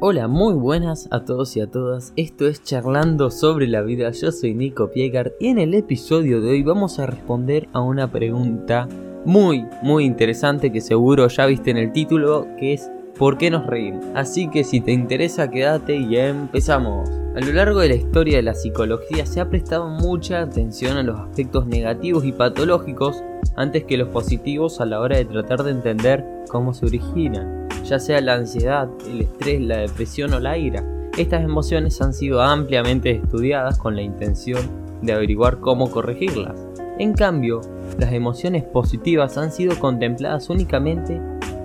Hola, muy buenas a todos y a todas. Esto es Charlando sobre la vida. Yo soy Nico Piegar y en el episodio de hoy vamos a responder a una pregunta muy, muy interesante que seguro ya viste en el título, que es ¿por qué nos reímos? Así que si te interesa, quédate y empezamos. A lo largo de la historia de la psicología se ha prestado mucha atención a los aspectos negativos y patológicos antes que los positivos a la hora de tratar de entender cómo se originan, ya sea la ansiedad, el estrés, la depresión o la ira. Estas emociones han sido ampliamente estudiadas con la intención de averiguar cómo corregirlas. En cambio, las emociones positivas han sido contempladas únicamente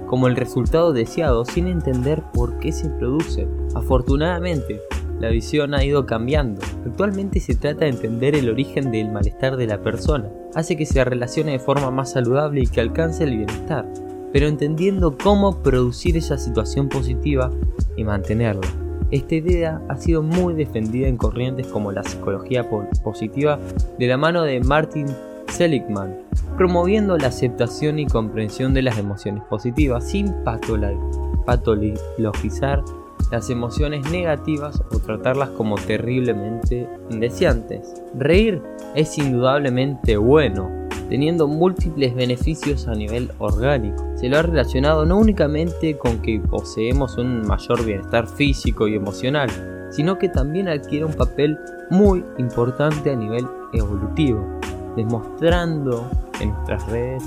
como el resultado deseado sin entender por qué se producen. Afortunadamente, la visión ha ido cambiando. Actualmente se trata de entender el origen del malestar de la persona. Hace que se relacione de forma más saludable y que alcance el bienestar, pero entendiendo cómo producir esa situación positiva y mantenerla. Esta idea ha sido muy defendida en corrientes como la psicología positiva de la mano de Martin Seligman, promoviendo la aceptación y comprensión de las emociones positivas sin patologizar las emociones negativas o tratarlas como terriblemente indeseantes. Reír es indudablemente bueno, teniendo múltiples beneficios a nivel orgánico. Se lo ha relacionado no únicamente con que poseemos un mayor bienestar físico y emocional, sino que también adquiere un papel muy importante a nivel evolutivo, demostrando en nuestras redes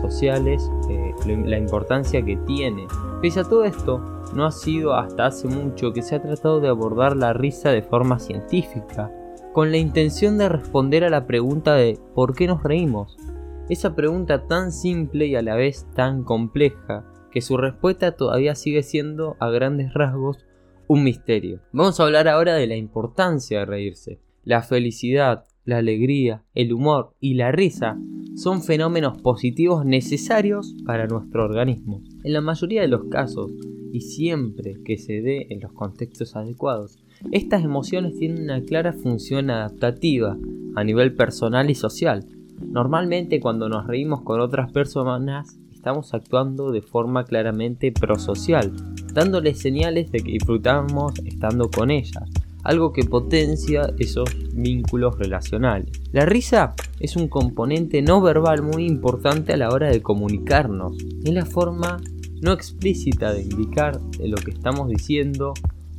sociales eh, la importancia que tiene. Pese a todo esto, no ha sido hasta hace mucho que se ha tratado de abordar la risa de forma científica, con la intención de responder a la pregunta de ¿por qué nos reímos? Esa pregunta tan simple y a la vez tan compleja, que su respuesta todavía sigue siendo a grandes rasgos un misterio. Vamos a hablar ahora de la importancia de reírse. La felicidad, la alegría, el humor y la risa son fenómenos positivos necesarios para nuestro organismo. En la mayoría de los casos, y siempre que se dé en los contextos adecuados, estas emociones tienen una clara función adaptativa a nivel personal y social. Normalmente cuando nos reímos con otras personas estamos actuando de forma claramente prosocial, dándoles señales de que disfrutamos estando con ellas algo que potencia esos vínculos relacionales. La risa es un componente no verbal muy importante a la hora de comunicarnos. Es la forma no explícita de indicar lo que estamos diciendo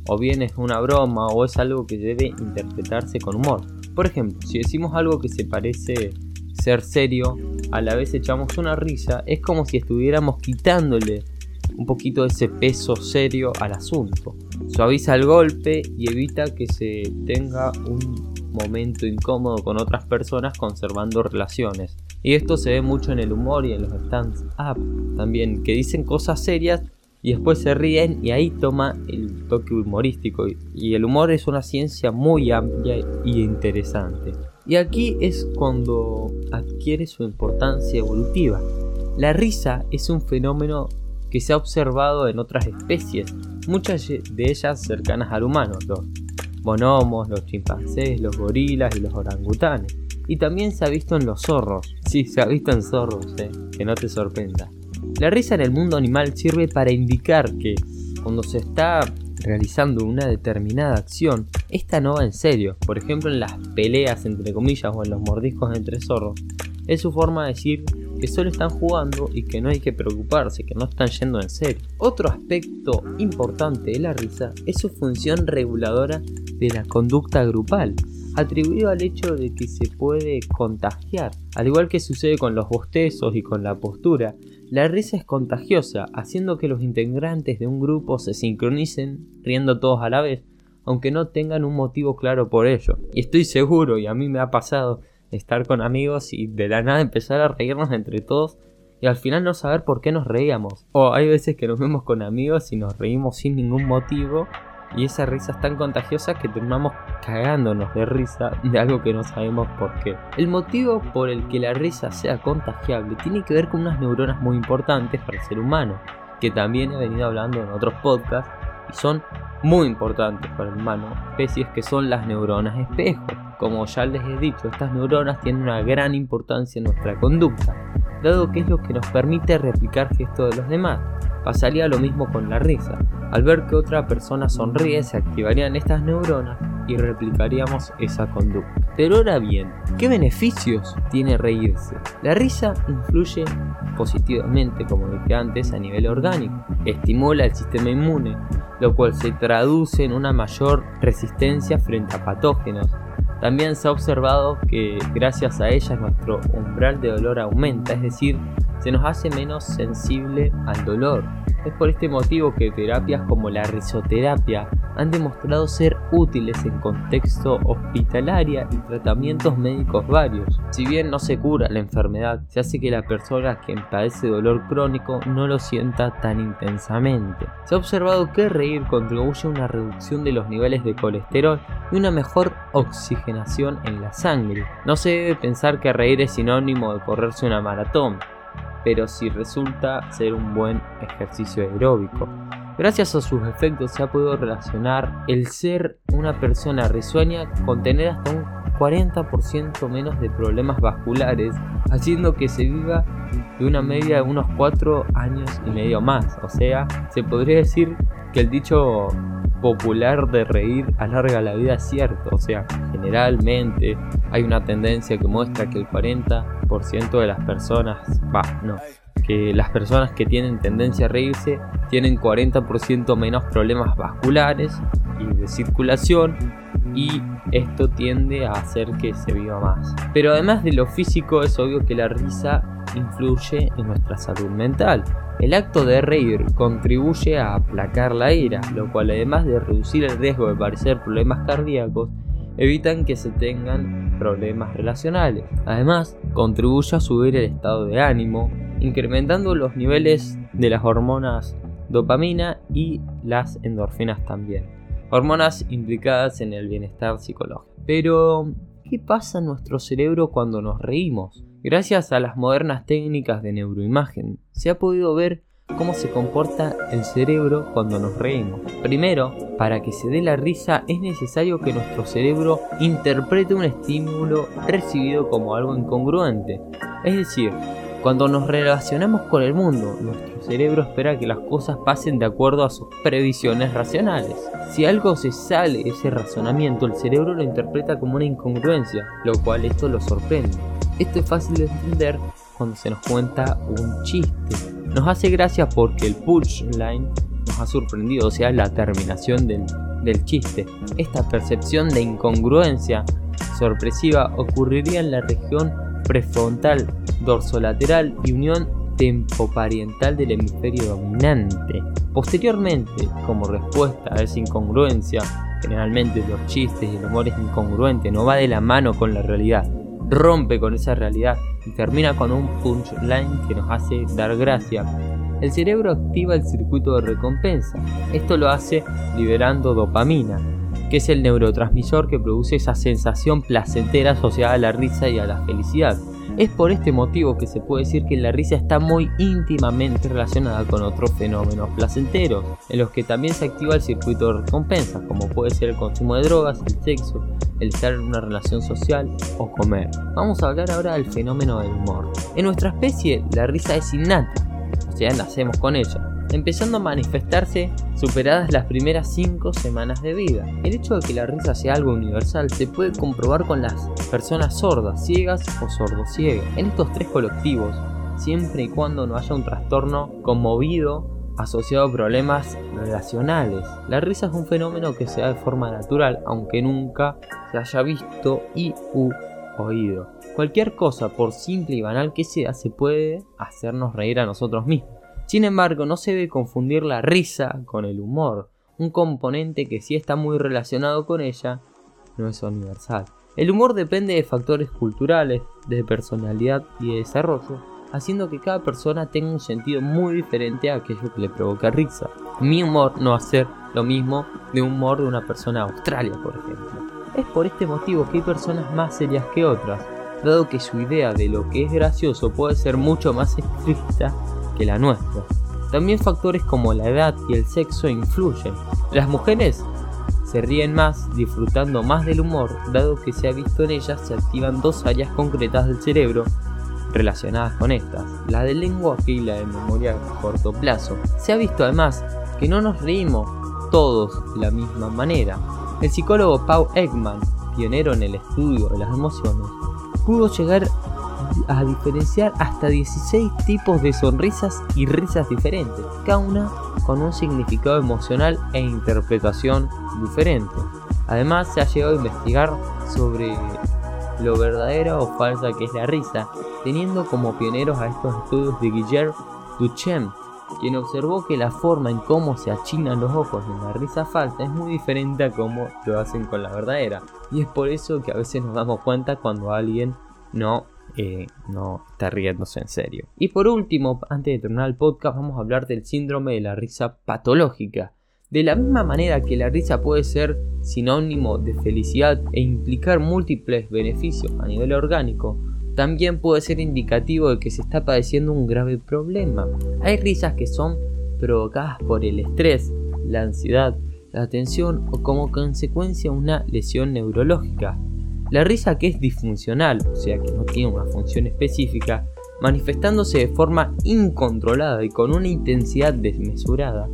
o bien es una broma o es algo que debe interpretarse con humor. Por ejemplo, si decimos algo que se parece ser serio, a la vez echamos una risa, es como si estuviéramos quitándole un poquito ese peso serio al asunto. Suaviza el golpe y evita que se tenga un momento incómodo con otras personas conservando relaciones. Y esto se ve mucho en el humor y en los stand-up también, que dicen cosas serias y después se ríen y ahí toma el toque humorístico. Y el humor es una ciencia muy amplia y interesante. Y aquí es cuando adquiere su importancia evolutiva. La risa es un fenómeno que se ha observado en otras especies, muchas de ellas cercanas al humano, los bonomos, los chimpancés, los gorilas y los orangutanes. Y también se ha visto en los zorros. Sí, se ha visto en zorros, eh, que no te sorprenda. La risa en el mundo animal sirve para indicar que cuando se está realizando una determinada acción, esta no va en serio. Por ejemplo, en las peleas entre comillas o en los mordiscos entre zorros, es su forma de decir que solo están jugando y que no hay que preocuparse, que no están yendo en serio. Otro aspecto importante de la risa es su función reguladora de la conducta grupal, atribuido al hecho de que se puede contagiar. Al igual que sucede con los bostezos y con la postura, la risa es contagiosa, haciendo que los integrantes de un grupo se sincronicen riendo todos a la vez, aunque no tengan un motivo claro por ello. Y estoy seguro, y a mí me ha pasado, estar con amigos y de la nada empezar a reírnos entre todos y al final no saber por qué nos reíamos. O hay veces que nos vemos con amigos y nos reímos sin ningún motivo y esa risa es tan contagiosa que terminamos cagándonos de risa de algo que no sabemos por qué. El motivo por el que la risa sea contagiable tiene que ver con unas neuronas muy importantes para el ser humano, que también he venido hablando en otros podcasts y son muy importantes para el humano, especies que son las neuronas espejo. Como ya les he dicho, estas neuronas tienen una gran importancia en nuestra conducta, dado que es lo que nos permite replicar gestos de los demás. Pasaría lo mismo con la risa. Al ver que otra persona sonríe se activarían estas neuronas y replicaríamos esa conducta. Pero ahora bien, ¿qué beneficios tiene reírse? La risa influye positivamente, como dije antes, a nivel orgánico. Estimula el sistema inmune, lo cual se traduce en una mayor resistencia frente a patógenos. También se ha observado que gracias a ella nuestro umbral de dolor aumenta, es decir, se nos hace menos sensible al dolor. Es por este motivo que terapias como la risoterapia han demostrado ser útiles en contexto hospitalario y tratamientos médicos varios. Si bien no se cura la enfermedad, se hace que la persona que padece dolor crónico no lo sienta tan intensamente. Se ha observado que reír contribuye a una reducción de los niveles de colesterol y una mejor oxigenación en la sangre. No se debe pensar que reír es sinónimo de correrse una maratón pero si resulta ser un buen ejercicio aeróbico. Gracias a sus efectos se ha podido relacionar el ser una persona risueña con tener hasta un 40% menos de problemas vasculares, haciendo que se viva de una media de unos 4 años y medio más. O sea, se podría decir que el dicho popular de reír alarga la vida es cierto. O sea, generalmente hay una tendencia que muestra que el 40% de las personas, va, no, que las personas que tienen tendencia a reírse tienen 40% menos problemas vasculares y de circulación y esto tiende a hacer que se viva más. Pero además de lo físico es obvio que la risa influye en nuestra salud mental. El acto de reír contribuye a aplacar la ira, lo cual además de reducir el riesgo de padecer problemas cardíacos, evitan que se tengan problemas relacionales. Además, contribuye a subir el estado de ánimo, incrementando los niveles de las hormonas dopamina y las endorfinas también. Hormonas implicadas en el bienestar psicológico. Pero, ¿qué pasa en nuestro cerebro cuando nos reímos? Gracias a las modernas técnicas de neuroimagen, se ha podido ver cómo se comporta el cerebro cuando nos reímos. Primero, para que se dé la risa es necesario que nuestro cerebro interprete un estímulo recibido como algo incongruente. Es decir, cuando nos relacionamos con el mundo, nuestro cerebro espera que las cosas pasen de acuerdo a sus previsiones racionales. Si algo se sale de ese razonamiento, el cerebro lo interpreta como una incongruencia, lo cual esto lo sorprende. Esto es fácil de entender cuando se nos cuenta un chiste. Nos hace gracia porque el punchline nos ha sorprendido, o sea, la terminación del, del chiste. Esta percepción de incongruencia sorpresiva ocurriría en la región prefrontal, dorsolateral y unión tempopariental del hemisferio dominante. Posteriormente, como respuesta a esa incongruencia, generalmente los chistes y el humor es incongruente, no va de la mano con la realidad, rompe con esa realidad y termina con un punchline que nos hace dar gracia. El cerebro activa el circuito de recompensa. Esto lo hace liberando dopamina, que es el neurotransmisor que produce esa sensación placentera asociada a la risa y a la felicidad. Es por este motivo que se puede decir que la risa está muy íntimamente relacionada con otros fenómenos placenteros, en los que también se activa el circuito de recompensa, como puede ser el consumo de drogas, el sexo, el estar en una relación social o comer. Vamos a hablar ahora del fenómeno del humor. En nuestra especie la risa es innata, o sea, nacemos con ella empezando a manifestarse superadas las primeras 5 semanas de vida. El hecho de que la risa sea algo universal se puede comprobar con las personas sordas, ciegas o sordociegas. En estos tres colectivos, siempre y cuando no haya un trastorno conmovido asociado a problemas relacionales. La risa es un fenómeno que se da de forma natural, aunque nunca se haya visto y u oído. Cualquier cosa, por simple y banal que sea, se puede hacernos reír a nosotros mismos. Sin embargo, no se debe confundir la risa con el humor, un componente que sí está muy relacionado con ella, no es universal. El humor depende de factores culturales, de personalidad y de desarrollo, haciendo que cada persona tenga un sentido muy diferente a aquello que le provoca risa. Mi humor no va a ser lo mismo de un humor de una persona Australia, por ejemplo. Es por este motivo que hay personas más serias que otras, dado que su idea de lo que es gracioso puede ser mucho más estricta la nuestra. También factores como la edad y el sexo influyen. Las mujeres se ríen más disfrutando más del humor, dado que se ha visto en ellas se activan dos áreas concretas del cerebro relacionadas con estas, la de lenguaje y la de memoria a corto plazo. Se ha visto además que no nos reímos todos de la misma manera. El psicólogo Paul Ekman, pionero en el estudio de las emociones, pudo llegar a diferenciar hasta 16 tipos de sonrisas y risas diferentes, cada una con un significado emocional e interpretación diferente. Además, se ha llegado a investigar sobre lo verdadera o falsa que es la risa, teniendo como pioneros a estos estudios de Guillermo Duchem, quien observó que la forma en cómo se achinan los ojos en la risa falsa es muy diferente a cómo lo hacen con la verdadera. Y es por eso que a veces nos damos cuenta cuando alguien no, eh, no está riéndose en serio. Y por último, antes de terminar el podcast, vamos a hablar del síndrome de la risa patológica. De la misma manera que la risa puede ser sinónimo de felicidad e implicar múltiples beneficios a nivel orgánico, también puede ser indicativo de que se está padeciendo un grave problema. Hay risas que son provocadas por el estrés, la ansiedad, la tensión o como consecuencia una lesión neurológica. La risa que es disfuncional, o sea que no tiene una función específica, manifestándose de forma incontrolada y con una intensidad desmesurada,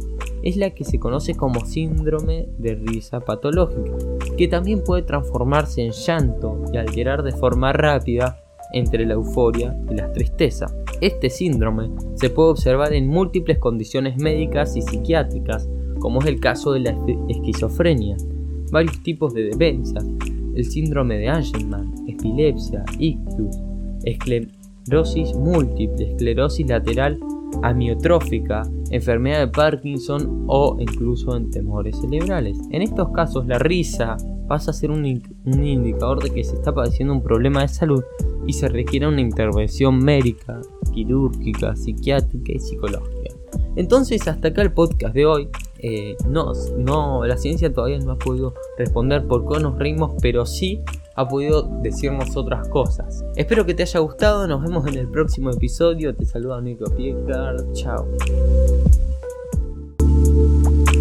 es la que se conoce como síndrome de risa patológica, que también puede transformarse en llanto y alterar de forma rápida entre la euforia y la tristeza. Este síndrome se puede observar en múltiples condiciones médicas y psiquiátricas, como es el caso de la esquizofrenia, varios tipos de demencia, el síndrome de Angelman, epilepsia, ictus, esclerosis múltiple, esclerosis lateral amiotrófica, enfermedad de Parkinson o incluso en temores cerebrales. En estos casos la risa pasa a ser un, un indicador de que se está padeciendo un problema de salud y se requiere una intervención médica, quirúrgica, psiquiátrica y psicológica. Entonces, hasta acá el podcast de hoy. Eh, no, no, la ciencia todavía no ha podido responder por qué nos pero sí ha podido decirnos otras cosas. Espero que te haya gustado, nos vemos en el próximo episodio. Te saluda Nico Piekar, chao.